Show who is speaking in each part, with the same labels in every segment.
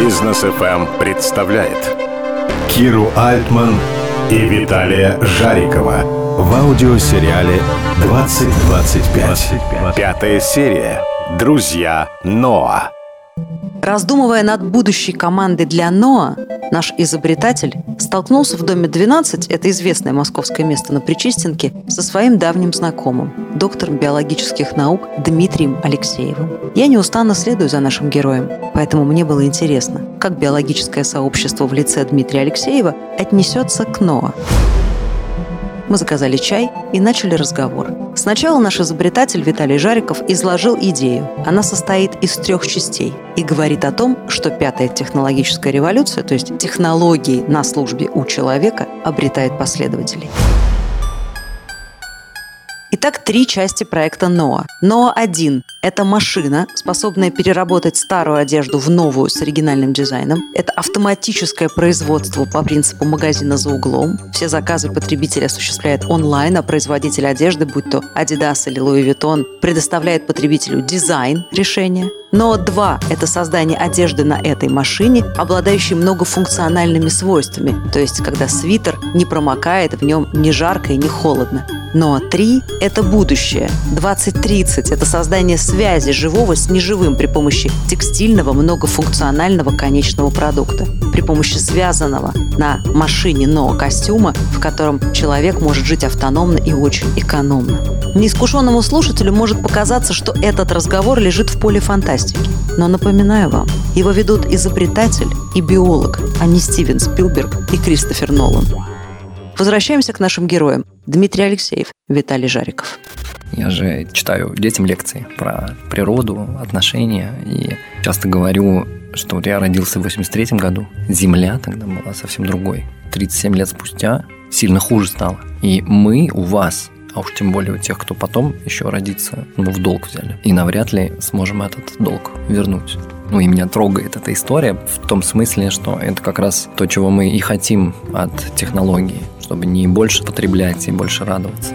Speaker 1: Бизнес FM эм представляет Киру Альтман и Виталия Жарикова в аудиосериале «2025». Пятая серия. Друзья Ноа.
Speaker 2: Раздумывая над будущей командой для НОА, наш изобретатель столкнулся в доме 12, это известное московское место на Причистенке, со своим давним знакомым, доктором биологических наук Дмитрием Алексеевым. Я неустанно следую за нашим героем, поэтому мне было интересно, как биологическое сообщество в лице Дмитрия Алексеева отнесется к НОА. Мы заказали чай и начали разговор. Сначала наш изобретатель Виталий Жариков изложил идею. Она состоит из трех частей и говорит о том, что пятая технологическая революция, то есть технологии на службе у человека, обретает последователей. Итак, три части проекта НОА. НОА-1 – это машина, способная переработать старую одежду в новую с оригинальным дизайном. Это автоматическое производство по принципу магазина за углом. Все заказы потребитель осуществляет онлайн, а производитель одежды, будь то Adidas или Louis Vuitton, предоставляет потребителю дизайн решения. Но 2 – это создание одежды на этой машине, обладающей многофункциональными свойствами, то есть когда свитер не промокает, в нем не жарко и не холодно. Но 3 – это будущее. 2030 – это создание связи живого с неживым при помощи текстильного многофункционального конечного продукта, при помощи связанного на машине но костюма, в котором человек может жить автономно и очень экономно. Неискушенному слушателю может показаться, что этот разговор лежит в поле фантастики. Но напоминаю вам, его ведут изобретатель и биолог, а не Стивен Спилберг и Кристофер Нолан. Возвращаемся к нашим героям. Дмитрий Алексеев, Виталий Жариков.
Speaker 3: Я же читаю детям лекции про природу, отношения, и часто говорю, что вот я родился в 83 году, Земля тогда была совсем другой. 37 лет спустя сильно хуже стало. И мы у вас а уж тем более у тех, кто потом еще родится, ну, в долг взяли. И навряд ли сможем этот долг вернуть. Ну, и меня трогает эта история в том смысле, что это как раз то, чего мы и хотим от технологии, чтобы не больше потреблять и больше радоваться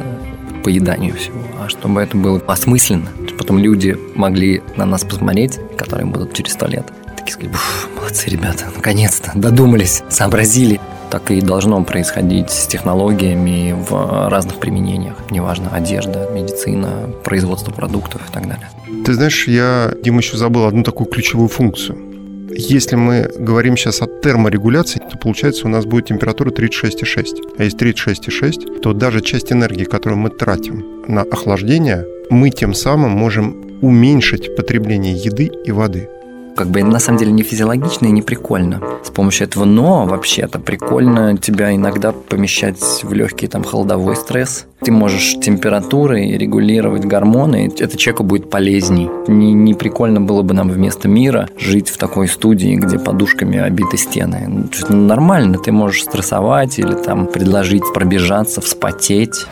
Speaker 3: поеданию всего, а чтобы это было осмысленно. Потом люди могли на нас посмотреть, которые будут через сто лет, такие сказать, молодцы ребята, наконец-то додумались, сообразили так и должно происходить с технологиями в разных применениях. Неважно, одежда, медицина, производство продуктов и так далее.
Speaker 4: Ты знаешь, я, Дима, еще забыл одну такую ключевую функцию. Если мы говорим сейчас о терморегуляции, то получается у нас будет температура 36,6. А если 36,6, то даже часть энергии, которую мы тратим на охлаждение, мы тем самым можем уменьшить потребление еды и воды
Speaker 3: как бы на самом деле не физиологично и не прикольно. С помощью этого но вообще-то прикольно тебя иногда помещать в легкий там холодовой стресс. Ты можешь температуры регулировать гормоны, это человеку будет полезней. Не, не прикольно было бы нам вместо мира жить в такой студии, где подушками обиты стены. Ну, нормально, ты можешь стрессовать или там предложить пробежаться, вспотеть.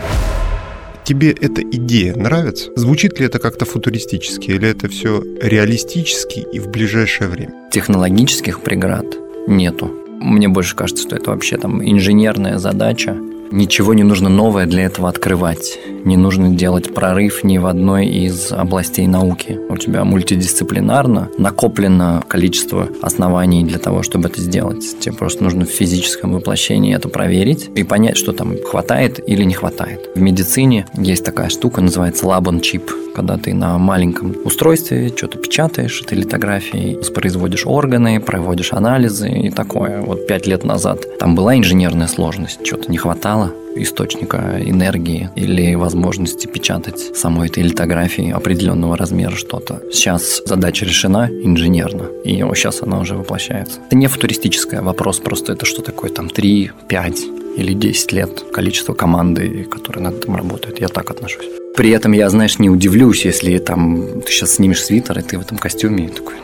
Speaker 4: Тебе эта идея нравится? Звучит ли это как-то футуристически или это все реалистически и в ближайшее время?
Speaker 3: Технологических преград нету. Мне больше кажется, что это вообще там инженерная задача, Ничего не нужно новое для этого открывать. Не нужно делать прорыв ни в одной из областей науки. У тебя мультидисциплинарно накоплено количество оснований для того, чтобы это сделать. Тебе просто нужно в физическом воплощении это проверить и понять, что там хватает или не хватает. В медицине есть такая штука, называется лабон чип когда ты на маленьком устройстве что-то печатаешь этой литографией, воспроизводишь органы, проводишь анализы и такое. Вот пять лет назад там была инженерная сложность, что-то не хватало источника энергии или возможности печатать самой этой литографии определенного размера что-то. Сейчас задача решена инженерно, и сейчас она уже воплощается. Это не футуристическое вопрос, просто это что такое там 3, 5 или 10 лет количество команды, которые над этим работают. Я так отношусь. При этом я, знаешь, не удивлюсь, если там ты сейчас снимешь свитер, и ты в этом костюме, и такой,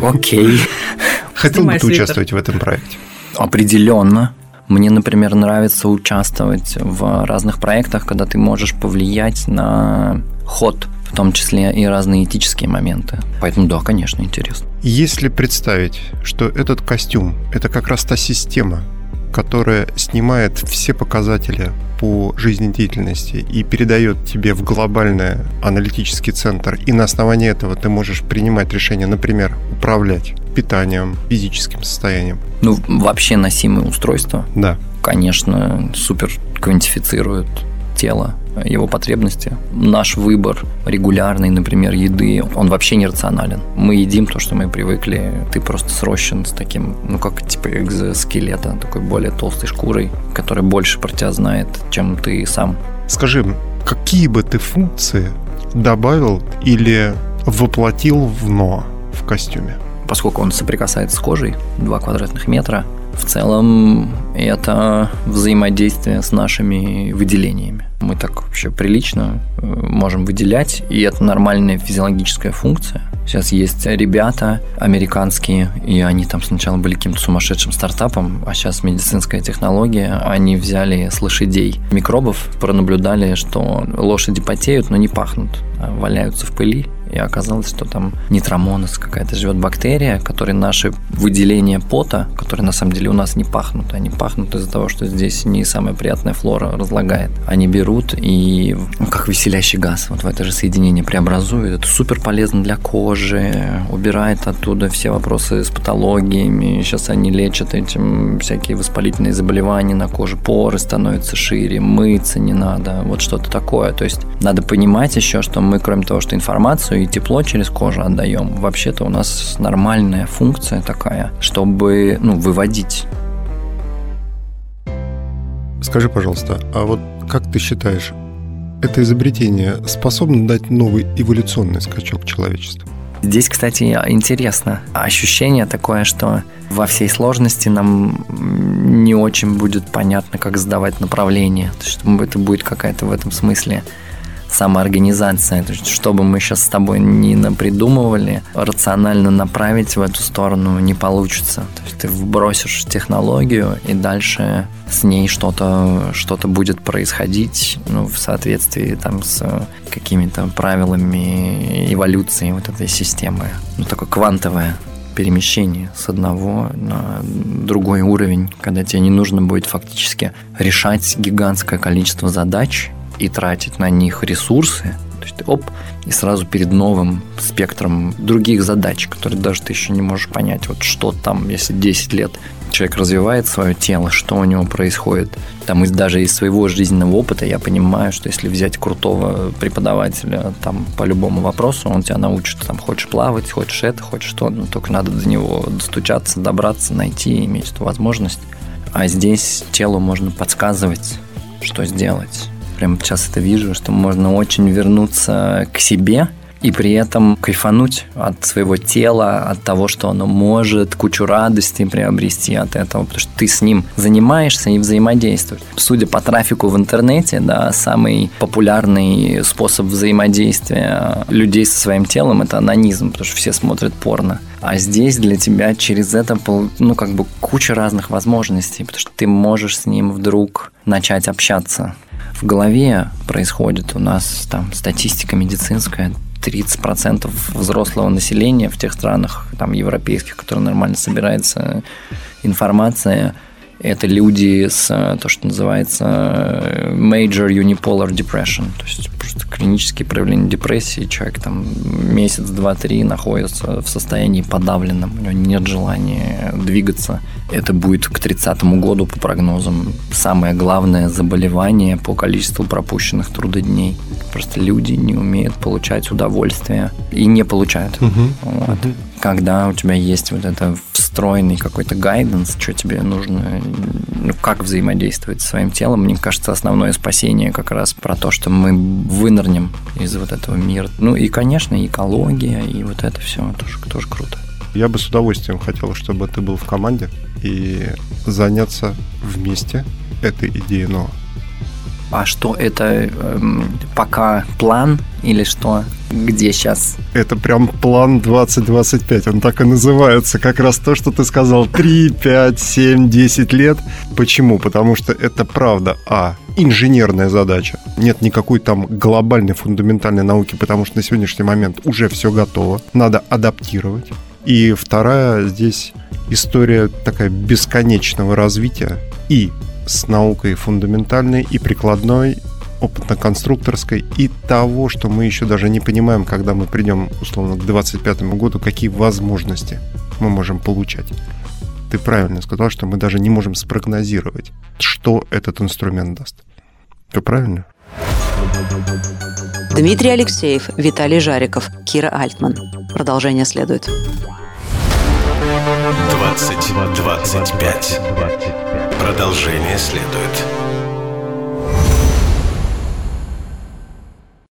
Speaker 3: окей.
Speaker 4: Хотел бы ты участвовать в этом проекте?
Speaker 3: Определенно. Мне, например, нравится участвовать в разных проектах, когда ты можешь повлиять на ход в том числе и разные этические моменты. Поэтому да, конечно, интересно.
Speaker 4: Если представить, что этот костюм – это как раз та система, которая снимает все показатели по жизнедеятельности и передает тебе в глобальный аналитический центр, и на основании этого ты можешь принимать решения, например, управлять питанием, физическим состоянием.
Speaker 3: Ну, вообще носимые устройства.
Speaker 4: Да.
Speaker 3: Конечно, супер квантифицируют тело, его потребности. Наш выбор регулярный, например, еды, он вообще не рационален. Мы едим то, что мы привыкли. Ты просто срощен с таким, ну, как типа экзоскелета, такой более толстой шкурой, который больше про тебя знает, чем ты сам.
Speaker 4: Скажи, какие бы ты функции добавил или воплотил в НО в костюме?
Speaker 3: Поскольку он соприкасается с кожей, 2 квадратных метра, в целом это взаимодействие с нашими выделениями. Мы так вообще прилично э, можем выделять, и это нормальная физиологическая функция. Сейчас есть ребята американские, и они там сначала были каким-то сумасшедшим стартапом, а сейчас медицинская технология. Они взяли с лошадей микробов, пронаблюдали, что лошади потеют, но не пахнут, а валяются в пыли и оказалось, что там нитромонос какая-то живет бактерия, которая наши выделения пота, которые на самом деле у нас не пахнут, они пахнут из-за того, что здесь не самая приятная флора разлагает. Они берут и ну, как веселящий газ вот в это же соединение преобразуют. Это супер полезно для кожи, убирает оттуда все вопросы с патологиями. Сейчас они лечат этим всякие воспалительные заболевания на коже, поры становятся шире, мыться не надо, вот что-то такое. То есть надо понимать еще, что мы, кроме того, что информацию и тепло через кожу отдаем. Вообще-то у нас нормальная функция такая, чтобы ну, выводить.
Speaker 4: Скажи, пожалуйста, а вот как ты считаешь, это изобретение способно дать новый эволюционный скачок человечеству?
Speaker 3: Здесь, кстати, интересно. Ощущение такое, что во всей сложности нам не очень будет понятно, как сдавать направление. То есть это будет какая-то в этом смысле самоорганизация. То есть, что бы мы сейчас с тобой ни напридумывали, рационально направить в эту сторону не получится. То есть ты вбросишь технологию, и дальше с ней что-то что будет происходить ну, в соответствии там, с какими-то правилами эволюции вот этой системы. Ну, такое квантовое перемещение с одного на другой уровень, когда тебе не нужно будет фактически решать гигантское количество задач, и тратить на них ресурсы, то есть оп, и сразу перед новым спектром других задач, которые даже ты еще не можешь понять, вот что там, если 10 лет человек развивает свое тело, что у него происходит. Там из, даже из своего жизненного опыта я понимаю, что если взять крутого преподавателя там по любому вопросу, он тебя научит, там, хочешь плавать, хочешь это, хочешь то, но только надо до него достучаться, добраться, найти, иметь эту возможность. А здесь телу можно подсказывать, что сделать прямо сейчас это вижу, что можно очень вернуться к себе и при этом кайфануть от своего тела, от того, что оно может, кучу радости приобрести от этого, потому что ты с ним занимаешься и взаимодействуешь. Судя по трафику в интернете, да, самый популярный способ взаимодействия людей со своим телом – это анонизм, потому что все смотрят порно. А здесь для тебя через это, ну, как бы куча разных возможностей, потому что ты можешь с ним вдруг начать общаться в голове происходит. У нас там статистика медицинская, 30% взрослого населения в тех странах там, европейских, которые нормально собирается информация, это люди с то, что называется major unipolar depression, то есть просто клинические проявления депрессии. Человек там месяц, два, три находится в состоянии подавленном, у него нет желания двигаться. Это будет к 30 году по прогнозам самое главное заболевание по количеству пропущенных трудодней. Просто люди не умеют получать удовольствие и не получают. Угу. Вот. Угу. Когда у тебя есть вот это встроенный какой-то гайденс, что тебе нужно, ну, как взаимодействовать с своим телом, мне кажется, основное спасение как раз про то, что мы вынырнем из вот этого мира. Ну и, конечно, экология, и вот это все тоже, тоже круто.
Speaker 4: Я бы с удовольствием хотел, чтобы ты был в команде и заняться вместе этой идеей но
Speaker 3: а что это эм, пока план или что? Где сейчас?
Speaker 4: Это прям план 2025. Он так и называется. Как раз то, что ты сказал. 3, 5, 7, 10 лет. Почему? Потому что это правда. А. Инженерная задача. Нет никакой там глобальной фундаментальной науки, потому что на сегодняшний момент уже все готово. Надо адаптировать. И вторая здесь история такая бесконечного развития и с наукой фундаментальной и прикладной, опытно-конструкторской и того, что мы еще даже не понимаем, когда мы придем, условно, к 2025 году, какие возможности мы можем получать. Ты правильно сказал, что мы даже не можем спрогнозировать, что этот инструмент даст. Все правильно?
Speaker 2: Дмитрий Алексеев, Виталий Жариков, Кира Альтман. Продолжение следует.
Speaker 1: 2025. Продолжение следует.